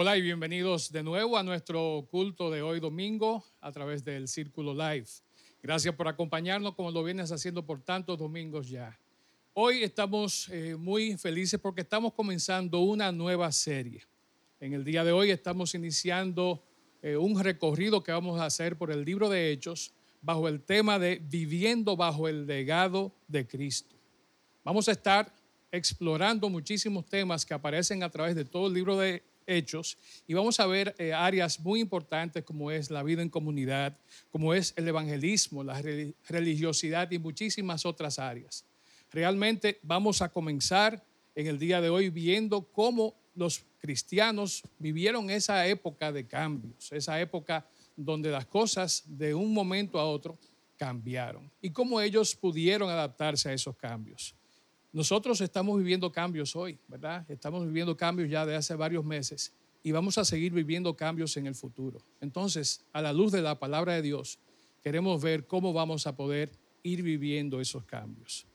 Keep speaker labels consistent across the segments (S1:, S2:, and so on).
S1: Hola y bienvenidos de nuevo a nuestro culto de hoy domingo a través del Círculo Live. Gracias por acompañarnos como lo vienes haciendo por tantos domingos ya. Hoy estamos eh, muy felices porque estamos comenzando una nueva serie. En el día de hoy estamos iniciando eh, un recorrido que vamos a hacer por el libro de Hechos bajo el tema de viviendo bajo el legado de Cristo. Vamos a estar explorando muchísimos temas que aparecen a través de todo el libro de Hechos y vamos a ver eh, áreas muy importantes como es la vida en comunidad, como es el evangelismo, la religiosidad y muchísimas otras áreas. Realmente vamos a comenzar en el día de hoy viendo cómo los cristianos vivieron esa época de cambios, esa época donde las cosas de un momento a otro cambiaron y cómo ellos pudieron adaptarse a esos cambios. Nosotros estamos viviendo cambios hoy, ¿verdad? Estamos viviendo cambios ya de hace varios meses y vamos a seguir viviendo cambios en el futuro. Entonces, a la luz de la palabra de Dios, queremos ver cómo vamos a poder ir viviendo esos cambios.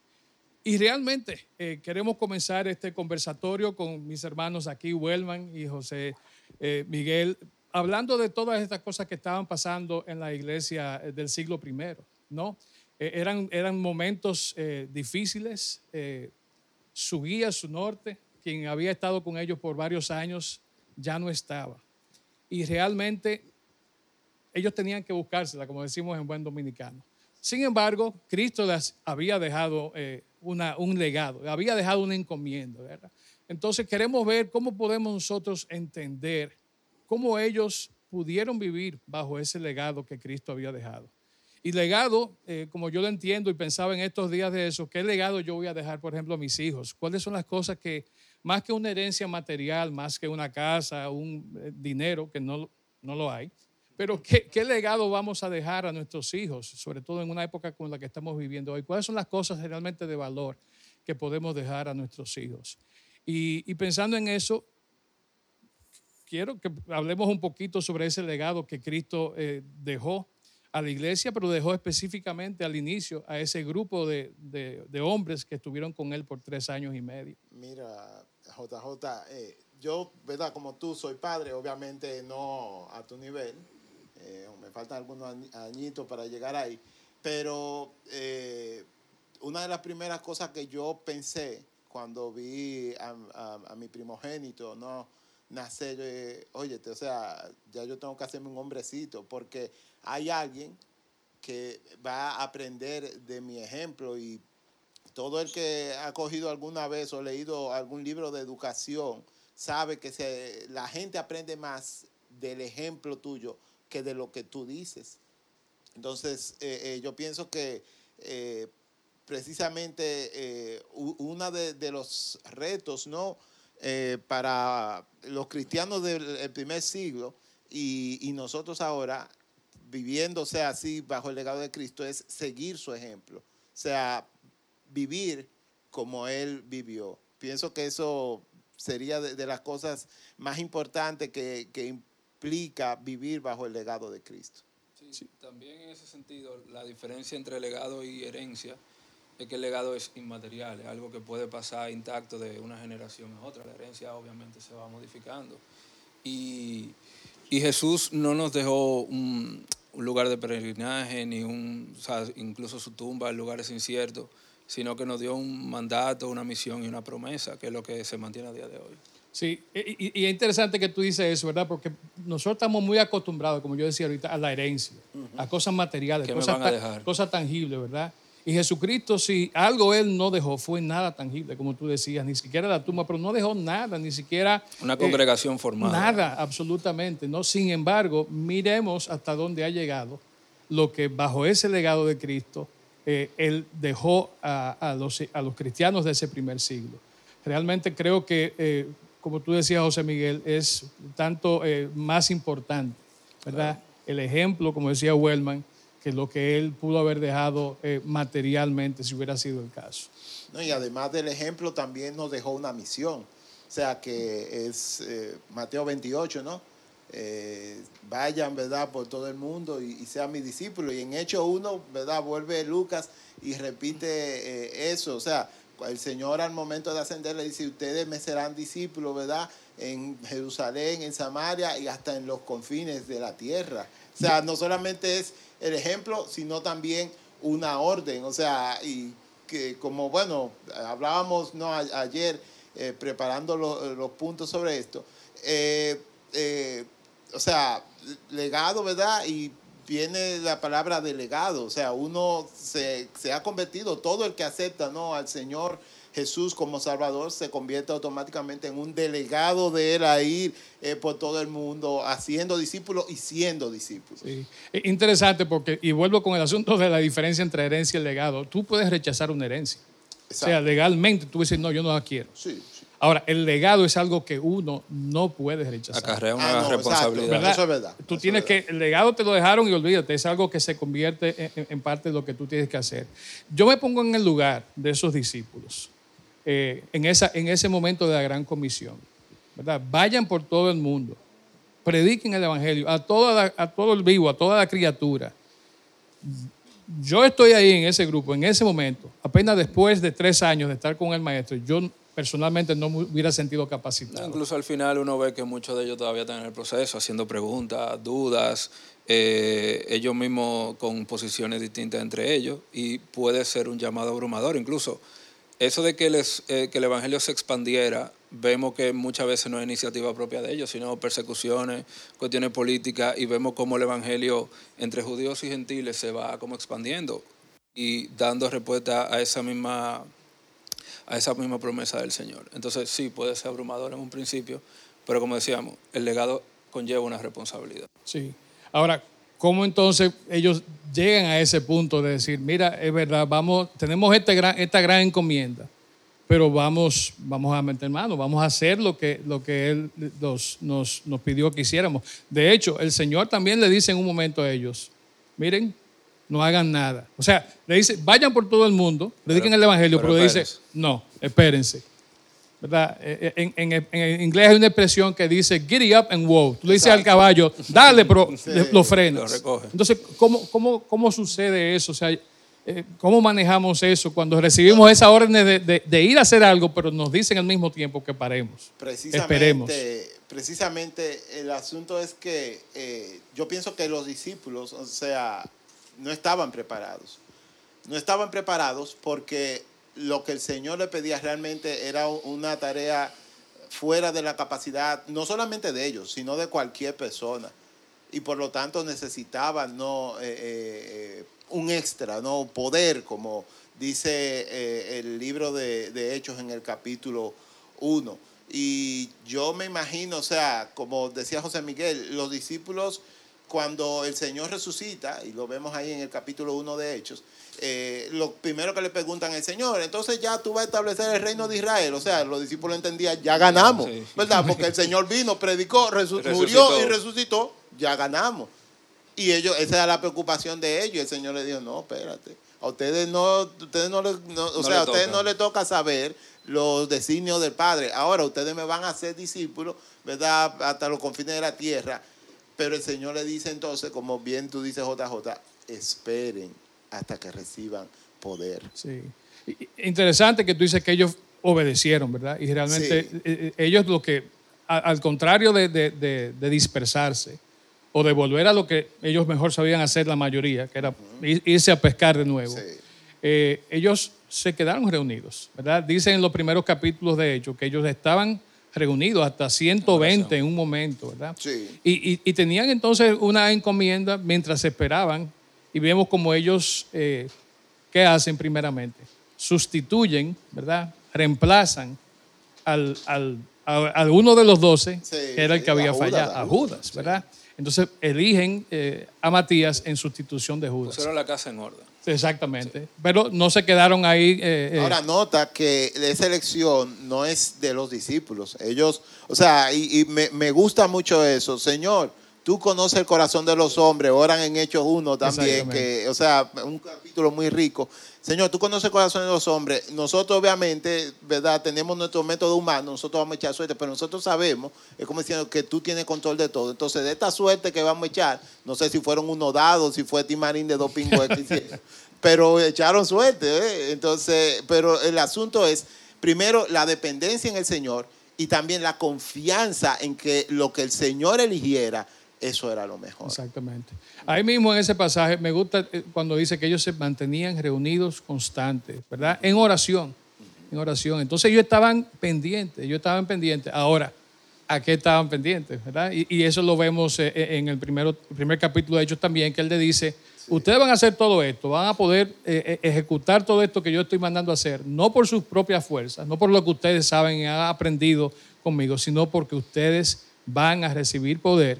S1: Y realmente eh, queremos comenzar este conversatorio con mis hermanos aquí, Wellman y José eh, Miguel, hablando de todas estas cosas que estaban pasando en la iglesia eh, del siglo I, ¿no? Eh, eran, eran momentos eh, difíciles. Eh, su guía, su norte, quien había estado con ellos por varios años, ya no estaba. Y realmente ellos tenían que buscársela, como decimos en buen dominicano. Sin embargo, Cristo les había dejado una, un legado, había dejado una encomienda. Entonces queremos ver cómo podemos nosotros entender cómo ellos pudieron vivir bajo ese legado que Cristo había dejado. Y legado, eh, como yo lo entiendo y pensaba en estos días de eso, ¿qué legado yo voy a dejar, por ejemplo, a mis hijos? ¿Cuáles son las cosas que, más que una herencia material, más que una casa, un eh, dinero, que no, no lo hay, pero ¿qué, ¿qué, legado vamos a dejar a nuestros hijos, sobre todo en una época como la que estamos viviendo hoy? ¿Cuáles son las cosas realmente de valor que podemos dejar a nuestros hijos? Y, pensando en eso, quiero que hablemos un poquito sobre ese legado que Cristo eh, dejó a la iglesia, pero dejó específicamente al inicio a ese grupo de, de, hombres que estuvieron con él por tres años y medio.
S2: Mira, JJ, eh, yo, ¿verdad? Como tú, soy padre, obviamente no a tu nivel, eh, me faltan algunos añitos para llegar ahí, pero eh, una de las primeras cosas que yo pensé cuando vi a, a mi primogénito, ¿no? Nacer, eh, oye, o sea, ya yo tengo que hacerme un hombrecito, porque hay alguien que va a aprender de mi ejemplo y todo el que ha cogido alguna vez o leído algún libro de educación sabe que se, la gente aprende más del ejemplo tuyo que de lo que tú dices. Entonces, eh, eh, yo pienso que precisamente uno de, de, los retos, ¿no? Eh, para los cristianos del primer siglo y, nosotros ahora, viviéndose así bajo el legado de Cristo, es seguir su ejemplo. O sea, vivir como Él vivió. Pienso que eso sería de, las cosas más importantes que, implica vivir bajo el legado de Cristo.
S3: sí, también en ese sentido, la diferencia entre legado y herencia es que el legado es inmaterial, es algo que puede pasar intacto de una generación a otra. La herencia obviamente se va modificando. Y, Jesús no nos dejó un, lugar de peregrinaje, ni un, incluso su tumba en lugares inciertos, sino que nos dio un mandato, una misión y una promesa, que es lo que se mantiene a día de hoy.
S1: Sí, y, es interesante que tú dices eso, ¿verdad? Porque nosotros estamos muy acostumbrados, como yo decía ahorita, a la herencia, a cosas materiales, cosas, cosas tangibles, ¿verdad? Y Jesucristo, si algo Él no dejó, fue nada tangible, como tú decías, ni siquiera la tumba, pero no dejó nada, ni siquiera...
S3: Una congregación formada.
S1: Nada, absolutamente. ¿no? Sin embargo, miremos hasta dónde ha llegado lo que bajo ese legado de Cristo eh, Él dejó a, los, a, los, cristianos de ese primer siglo. Realmente creo que, eh, como tú decías, José Miguel, es tanto eh, más importante, ¿verdad? El ejemplo, como decía Wellman, que lo que él pudo haber dejado eh, materialmente si hubiera sido el caso.
S2: No, y además del ejemplo también nos dejó una misión, o sea que es eh, Mateo 28, ¿no? Eh, vayan, ¿verdad?, por todo el mundo y, sean mis discípulos. Y en Hecho 1, ¿verdad?, vuelve Lucas y repite eso, o sea, el Señor al momento de ascender le dice, ustedes me serán discípulos, ¿verdad? En Jerusalén, en Samaria y hasta en los confines de la tierra. O sea, no solamente es el ejemplo, sino también una orden. O sea, y que como, bueno, hablábamos ¿no? ayer eh, preparando los puntos sobre esto. Eh, eh, o sea, legado, ¿verdad? Y viene la palabra delegado, o sea, uno se, se, ha convertido, todo el que acepta ¿no? al Señor Jesús como Salvador se convierte automáticamente en un delegado de Él a ir eh, por todo el mundo haciendo discípulos y siendo discípulos.
S1: Sí. Interesante porque, y vuelvo con el asunto de la diferencia entre herencia y legado, tú puedes rechazar una herencia. O sea, legalmente tú dices, no, yo no la quiero. Sí. Ahora, el legado es algo que uno no puede rechazar.
S3: Acarrea una ah, responsabilidad.
S2: Eso es verdad.
S1: Tú tienes que, el legado te lo dejaron y olvídate, es algo que se convierte en, parte de lo que tú tienes que hacer. Yo me pongo en el lugar de esos discípulos, eh, en, esa, en ese momento de la gran comisión. ¿verdad? Vayan por todo el mundo, prediquen el Evangelio a, a todo el vivo, a toda la criatura. Yo estoy ahí en ese grupo, en ese momento, apenas después de tres años de estar con el maestro, yo personalmente no me hubiera sentido capacitado.
S3: Incluso al final uno ve que muchos de ellos todavía están en el proceso, haciendo preguntas, dudas, eh, ellos mismos con posiciones distintas entre ellos, y puede ser un llamado abrumador. Incluso eso de que, les, eh, que el Evangelio se expandiera, vemos que muchas veces no es iniciativa propia de ellos, sino persecuciones, cuestiones políticas, y vemos cómo el Evangelio entre judíos y gentiles se va como expandiendo y dando respuesta a esa misma a esa misma promesa del Señor. Entonces sí, puede ser abrumador en un principio, pero como decíamos, el legado conlleva una responsabilidad.
S1: Sí. Ahora, ¿cómo entonces ellos llegan a ese punto de decir, mira, es verdad, vamos, tenemos este gran, esta gran encomienda, pero vamos, vamos a meter mano, vamos a hacer lo que, lo que Él nos, nos, nos pidió que hiciéramos. De hecho, el Señor también le dice en un momento a ellos, miren, no hagan nada. O sea, le dice, vayan por todo el mundo, prediquen el Evangelio, pero, le dice, no, espérense. ¿Verdad? Eh, eh, en, inglés hay una expresión que dice, giddy up and wow. Tú le dices al caballo, dale, pero lo frenas. Entonces, ¿cómo, cómo, cómo sucede eso? O sea, eh, ¿cómo manejamos eso cuando recibimos esa orden de, ir a hacer algo, pero nos dicen al mismo tiempo que paremos?
S2: Precisamente,
S1: Esperemos.
S2: Precisamente el asunto es que yo pienso que los discípulos, o sea, no estaban preparados. No estaban preparados porque lo que el Señor le pedía realmente era una tarea fuera de la capacidad, no solamente de ellos, sino de cualquier persona. Y por lo tanto necesitaban ¿no? Eh, eh, un extra, ¿no? poder, como dice eh, el libro de, de Hechos en el capítulo 1. Y yo me imagino, o sea, como decía José Miguel, los discípulos cuando el Señor resucita, y lo vemos ahí en el capítulo 1 de Hechos, eh, lo primero que le preguntan al Señor, entonces ya tú vas a establecer el reino de Israel. O sea, los discípulos entendían, ya ganamos, ¿verdad? Porque el Señor vino, predicó, murió y resucitó, ya ganamos. Y ellos, esa era la preocupación de ellos. El Señor le dijo, no, espérate. A ustedes no, ustedes no, o sea, a ustedes no les toca saber los designios del Padre. Ahora ustedes me van a hacer discípulos, ¿verdad? Hasta los confines de la tierra pero el Señor le dice entonces, como bien tú dices JJ, esperen hasta que reciban poder.
S1: Sí. Interesante que tú dices que ellos obedecieron, ¿verdad? Y realmente eh, eh, ellos lo que, al contrario de, dispersarse o de volver a lo que ellos mejor sabían hacer la mayoría, que era irse a pescar de nuevo, eh, ellos se quedaron reunidos, ¿verdad? Dicen en los primeros capítulos de ellos que ellos estaban reunidos, hasta 120 en un momento, ¿verdad?
S2: Sí.
S1: Y, tenían entonces una encomienda mientras esperaban y vemos como ellos, eh, ¿qué hacen primeramente? Sustituyen, ¿verdad? Reemplazan al, a, uno de los doce, que era el que había fallado, a Judas, ¿verdad? Entonces eligen eh, a Matías en sustitución de Judas.
S3: Pusieron la casa en orden.
S1: Exactamente. Pero no se quedaron ahí.
S2: Eh, eh. Ahora nota que esa elección no es de los discípulos. Ellos, o sea, y, me, me, gusta mucho eso. Señor, tú conoces el corazón de los hombres. Oran en Hechos 1 también, que, o sea, un capítulo muy rico. Señor, tú conoces el corazón de los hombres. Nosotros, obviamente, ¿verdad? Tenemos nuestro método humano, nosotros vamos a echar suerte, pero nosotros sabemos, es como diciendo que tú tienes control de todo. Entonces, de esta suerte que vamos a echar, no sé si fueron unos dados, si fue Timarín de dos pingos pero echaron suerte. ¿eh? Entonces, pero el asunto es, primero, la dependencia en el Señor y también la confianza en que lo que el Señor eligiera, eso era lo mejor.
S1: Exactamente. Ahí mismo en ese pasaje me gusta eh, cuando dice que ellos se mantenían reunidos constantes, ¿verdad? En oración, en oración. Entonces ellos estaban pendientes, ellos estaban pendientes. Ahora, ¿a qué estaban pendientes? ¿verdad? Y, eso lo vemos eh, eh, en el, primero, primer capítulo de Hechos también, que él le dice, ustedes van a hacer todo esto, van a poder ejecutar todo esto que yo estoy mandando a hacer, no por sus propias fuerzas, no por lo que ustedes saben y han aprendido conmigo, sino porque ustedes van a recibir poder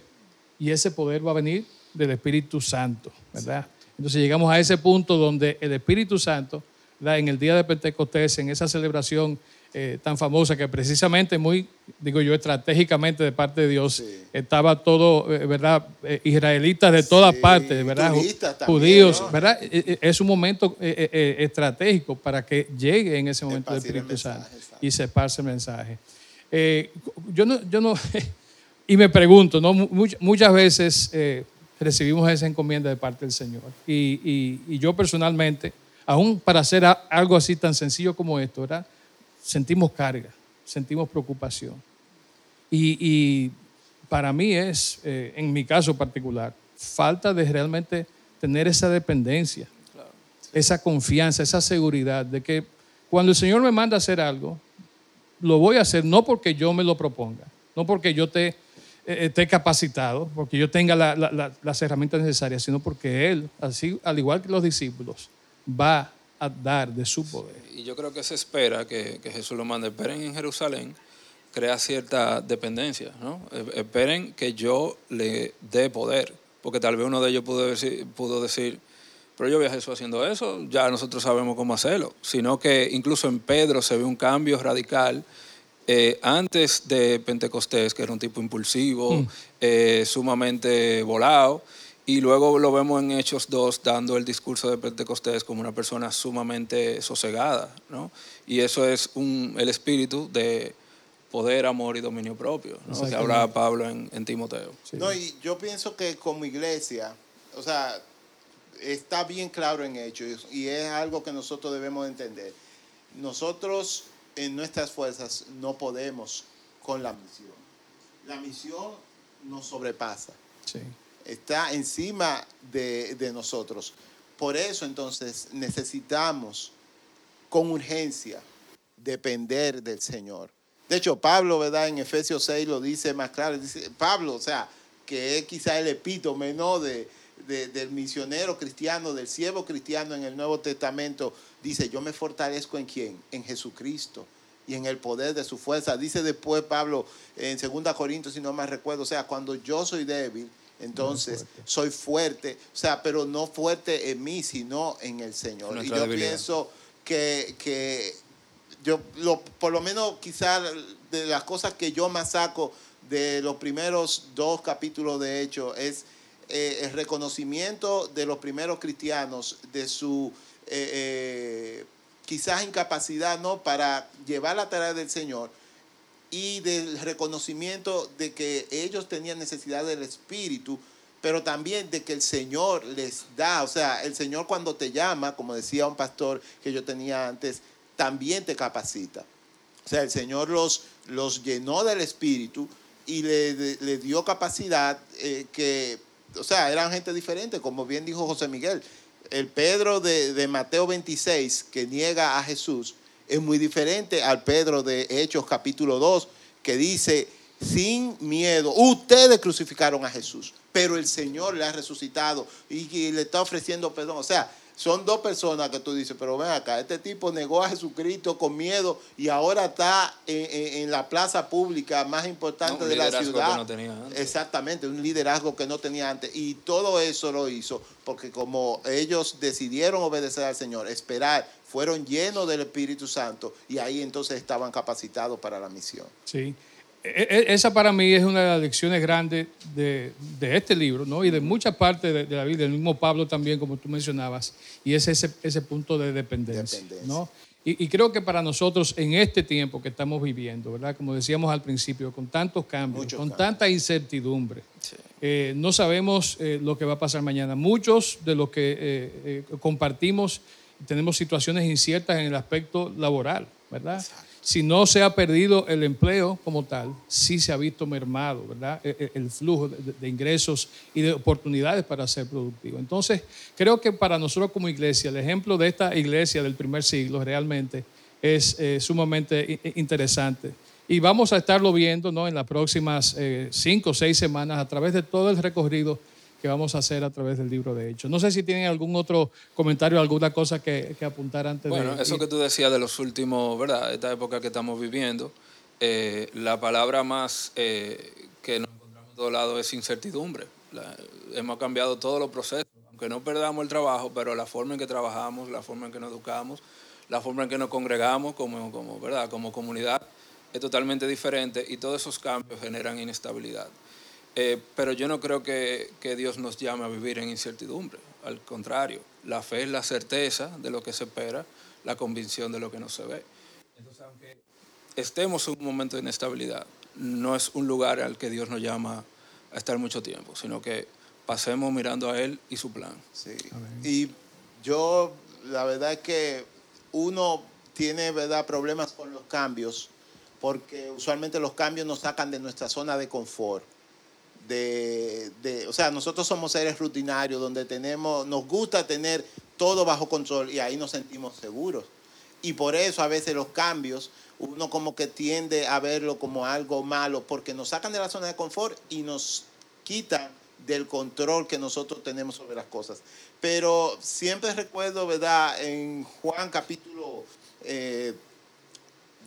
S1: y ese poder va a venir del Espíritu Santo, ¿verdad? Entonces llegamos a ese punto donde el Espíritu Santo, ¿verdad? en el día de Pentecostés, en esa celebración eh, tan famosa que precisamente muy, digo yo, estratégicamente de parte de Dios, estaba todo, eh, ¿verdad? Eh, israelitas de todas partes, ¿verdad? Judíos, ¿verdad? Es un momento estratégico para que llegue en ese momento el Espíritu Santo y se esparce el mensaje. yo no, yo no Y me pregunto, ¿no? muchas veces eh, recibimos esa encomienda de parte del Señor. Y, yo personalmente, aún para hacer algo así tan sencillo como esto, ¿verdad? sentimos carga, sentimos preocupación. Y, para mí es, eh, en mi caso particular, falta de realmente tener esa dependencia, esa confianza, esa seguridad de que cuando el Señor me manda a hacer algo, lo voy a hacer no porque yo me lo proponga, no porque yo te esté capacitado, porque yo tenga las herramientas necesarias, sino porque Él, así, al igual que los discípulos, va a dar de su poder.
S3: Y yo creo que se espera que, Jesús lo mande. Esperen en Jerusalén, crea cierta dependencia, ¿no? E, esperen que yo le dé poder, porque tal vez uno de ellos pudo decir, pudo decir pero yo vi a Jesús haciendo eso, ya nosotros sabemos cómo hacerlo, sino que incluso en Pedro se ve un cambio radical eh, antes de Pentecostés, que era un tipo impulsivo, mm. eh, sumamente volado, y luego lo vemos en Hechos 2 dando el discurso de Pentecostés como una persona sumamente sosegada, ¿no? Y eso es un, el espíritu de poder, amor y dominio propio, ¿no? que habla Pablo en, Timoteo.
S2: No, y yo pienso que como iglesia, o sea, está bien claro en Hechos y es algo que nosotros debemos entender. Nosotros en nuestras fuerzas no podemos con la misión. La misión nos sobrepasa. Está encima de, de nosotros. Por eso entonces necesitamos con urgencia depender del Señor. De hecho, Pablo, ¿verdad? En Efesios 6 lo dice más claro. Dice, Pablo, o sea, que es quizá el epítome, ¿no? De, del misionero cristiano, del siervo cristiano en el Nuevo Testamento, dice, yo me fortalezco en quién? En Jesucristo y en el poder de su fuerza. Dice después Pablo en 2 Corintios, si no me recuerdo, o sea, cuando yo soy débil, entonces soy fuerte, o sea, pero no fuerte en mí, sino en el Señor. y yo pienso que, que yo, lo, por lo menos quizás de las cosas que yo más saco de los primeros dos capítulos de Hechos es eh, el reconocimiento de los primeros cristianos de su eh, eh, quizás incapacidad no para llevar la tarea del Señor y del reconocimiento de que ellos tenían necesidad del Espíritu, pero también de que el Señor les da, o sea, el Señor cuando te llama, como decía un pastor que yo tenía antes, también te capacita. O sea, el Señor los, los llenó del Espíritu y le, le dio capacidad que o sea, eran gente diferente, como bien dijo José Miguel. El Pedro de, Mateo 26, que niega a Jesús, es muy diferente al Pedro de Hechos capítulo 2, que dice, sin miedo, ustedes crucificaron a Jesús, pero el Señor le ha resucitado y le está ofreciendo perdón. O sea, son dos personas que tú dices, pero ven acá, este tipo negó a Jesucristo con miedo y ahora está en, la plaza pública más importante de la ciudad. no tenía antes. Exactamente, un liderazgo que no tenía antes. Y todo eso lo hizo porque como ellos decidieron obedecer al Señor, esperar, fueron llenos del Espíritu Santo y ahí entonces estaban capacitados para la misión.
S1: Sí. E, e, esa para mí es una de las lecciones grandes de, este libro, ¿no? Y de muchas partes de, la vida, del mismo Pablo también, como tú mencionabas, y es ese, ese punto de dependencia, ¿no? Y, creo que para nosotros en este tiempo que estamos viviendo, ¿verdad? Como decíamos al principio, con tantos cambios, con tanta incertidumbre, eh, no sabemos eh, lo que va a pasar mañana. Muchos de los que eh, compartimos tenemos situaciones inciertas en el aspecto laboral, ¿verdad? Si no se ha perdido el empleo como tal, sí se ha visto mermado, ¿verdad? E, e, el, flujo de, ingresos y de oportunidades para ser productivo. Entonces, creo que para nosotros como iglesia, el ejemplo de esta iglesia del primer siglo realmente es eh, sumamente interesante. Y vamos a estarlo viendo ¿no? en las próximas eh, cinco o seis semanas a través de todo el recorrido que vamos a hacer a través del libro de Hechos. No sé si tienen algún otro comentario, alguna cosa que, apuntar antes
S3: bueno,
S1: de...
S3: Bueno, eso que tú decías de los últimos, ¿verdad? Esta época que estamos viviendo, eh, la palabra más eh, que nos encontramos en todos lados es incertidumbre. hemos cambiado todos los procesos, aunque no perdamos el trabajo, pero la forma en que trabajamos, la forma en que nos educamos, la forma en que nos congregamos como, como, ¿verdad? como comunidad es totalmente diferente y todos esos cambios generan inestabilidad. Eh, pero yo no creo que, Dios nos llame a vivir en incertidumbre. Al contrario, la fe es la certeza de lo que se espera, la convicción de lo que no se ve. Entonces, aunque estemos en un momento de inestabilidad, no es un lugar al que Dios nos llama a estar mucho tiempo, sino que pasemos mirando a Él y su plan.
S2: Sí. Y yo, la verdad es que uno tiene ¿verdad? problemas con los cambios, porque usualmente los cambios nos sacan de nuestra zona de confort de, o sea, nosotros somos seres rutinarios donde tenemos, nos gusta tener todo bajo control y ahí nos sentimos seguros. Y por eso a veces los cambios, uno como que tiende a verlo como algo malo, porque nos sacan de la zona de confort y nos quitan del control que nosotros tenemos sobre las cosas. Pero siempre recuerdo, ¿verdad? En Juan capítulo eh,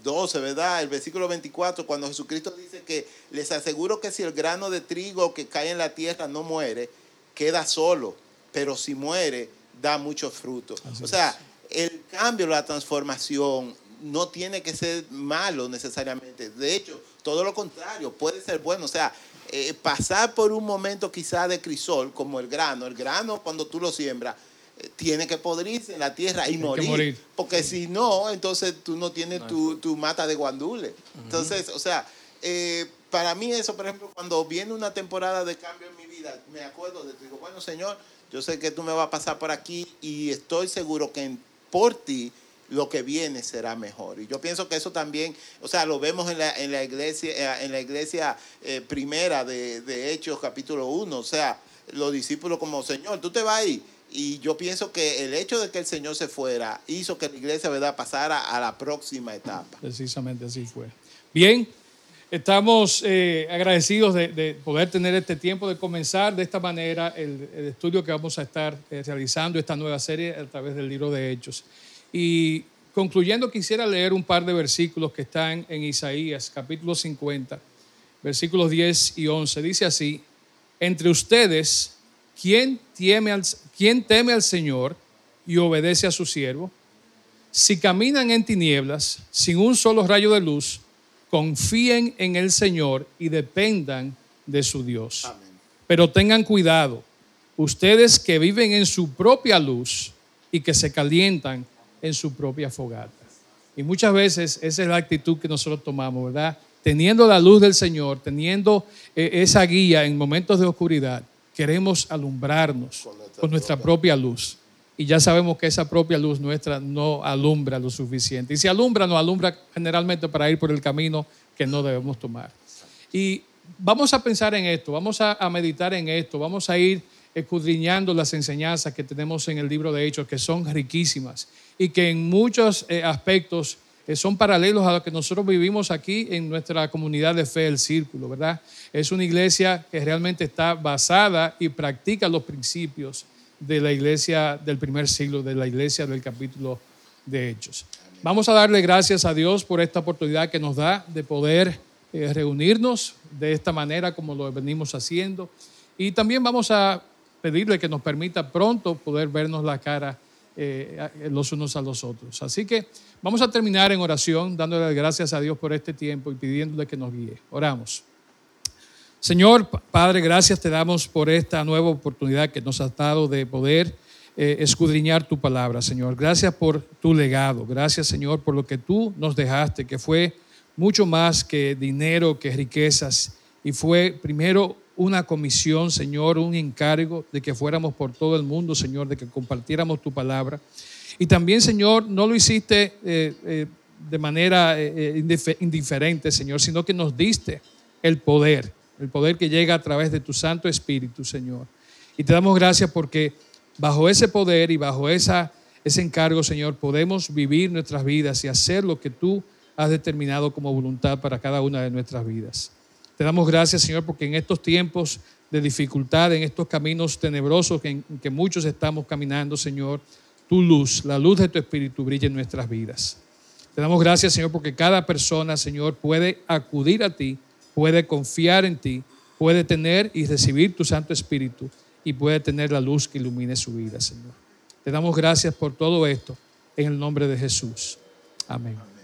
S2: 12, ¿verdad? El versículo 24, cuando Jesucristo dice que les aseguro que si el grano de trigo que cae en la tierra no muere, queda solo, pero si muere, da mucho fruto. o sea, el cambio, la transformación no tiene que ser malo necesariamente. De hecho, todo lo contrario, puede ser bueno. O sea, eh, pasar por un momento quizá de crisol, como el grano. El grano, cuando tú lo siembras, tiene que podrirse en la tierra y morir, Porque si no, entonces tú no tienes tu, mata de guandule. Entonces, o sea, eh, para mí eso, por ejemplo, cuando viene una temporada de cambio en mi vida, me acuerdo de, digo, bueno, Señor, yo sé que tú me vas a pasar por aquí y estoy seguro que por ti lo que viene será mejor. Y yo pienso que eso también, o sea, lo vemos en la, en la iglesia, en la iglesia eh, primera de, de Hechos, capítulo 1, o sea, los discípulos como, Señor, tú te vas ahí y yo pienso que el hecho de que el Señor se fuera hizo que la iglesia ¿verdad? pasara a la próxima etapa.
S1: Precisamente así fue. Bien, estamos eh, agradecidos de, poder tener este tiempo de comenzar de esta manera el, estudio que vamos a estar eh, realizando, esta nueva serie a través del libro de Hechos. Y concluyendo, quisiera leer un par de versículos que están en Isaías, capítulo 50, versículos 10 y 11. Dice así, entre ustedes ¿quién teme, al, teme al Señor y obedece a su siervo? Si caminan en tinieblas, sin un solo rayo de luz, confíen en el Señor y dependan de su Dios. Pero tengan cuidado, ustedes que viven en su propia luz y que se calientan en su propia fogata. Y muchas veces esa es la actitud que nosotros tomamos, ¿verdad? Teniendo la luz del Señor, teniendo eh, esa guía en momentos de oscuridad, queremos alumbrarnos con nuestra, propia luz. Y ya sabemos que esa propia luz nuestra no alumbra lo suficiente. Y si alumbra, no alumbra generalmente para ir por el camino que no debemos tomar. Y vamos a pensar en esto, vamos a, meditar en esto, vamos a ir escudriñando las enseñanzas que tenemos en el libro de Hechos, que son riquísimas y que en muchos eh, aspectos son paralelos a lo que nosotros vivimos aquí en nuestra comunidad de fe, el Círculo, ¿verdad? Es una iglesia que realmente está basada y practica los principios de la iglesia del primer siglo, de la iglesia del capítulo de Hechos. Vamos a darle gracias a Dios por esta oportunidad que nos da de poder eh, reunirnos de esta manera como lo venimos haciendo. Y también vamos a pedirle que nos permita pronto poder vernos la cara eh, los unos a los otros. Así que vamos a terminar en oración, dándole gracias a Dios por este tiempo y pidiéndole que nos guíe. Oramos. Señor Padre, gracias te damos por esta nueva oportunidad que nos has dado de poder eh, escudriñar tu palabra, Señor. Gracias por tu legado. Gracias, Señor, por lo que tú nos dejaste, que fue mucho más que dinero, que riquezas. Y fue primero una comisión, Señor, un encargo de que fuéramos por todo el mundo, Señor, de que compartiéramos tu palabra. Y también, Señor, no lo hiciste eh, eh, de manera eh, indiferente, Señor, sino que nos diste el poder, el poder que llega a través de tu Santo Espíritu, Señor. Y te damos gracias porque bajo ese poder y bajo esa, ese encargo, Señor, podemos vivir nuestras vidas y hacer lo que tú has determinado como voluntad para cada una de nuestras vidas. Te damos gracias, Señor, porque en estos tiempos de dificultad, en estos caminos tenebrosos en que muchos estamos caminando, Señor, tu luz, la luz de tu Espíritu brilla en nuestras vidas. Te damos gracias, Señor, porque cada persona, Señor, puede acudir a ti, puede confiar en ti, puede tener y recibir tu Santo Espíritu y puede tener la luz que ilumine su vida, Señor. Te damos gracias por todo esto en el nombre de Jesús. Amén.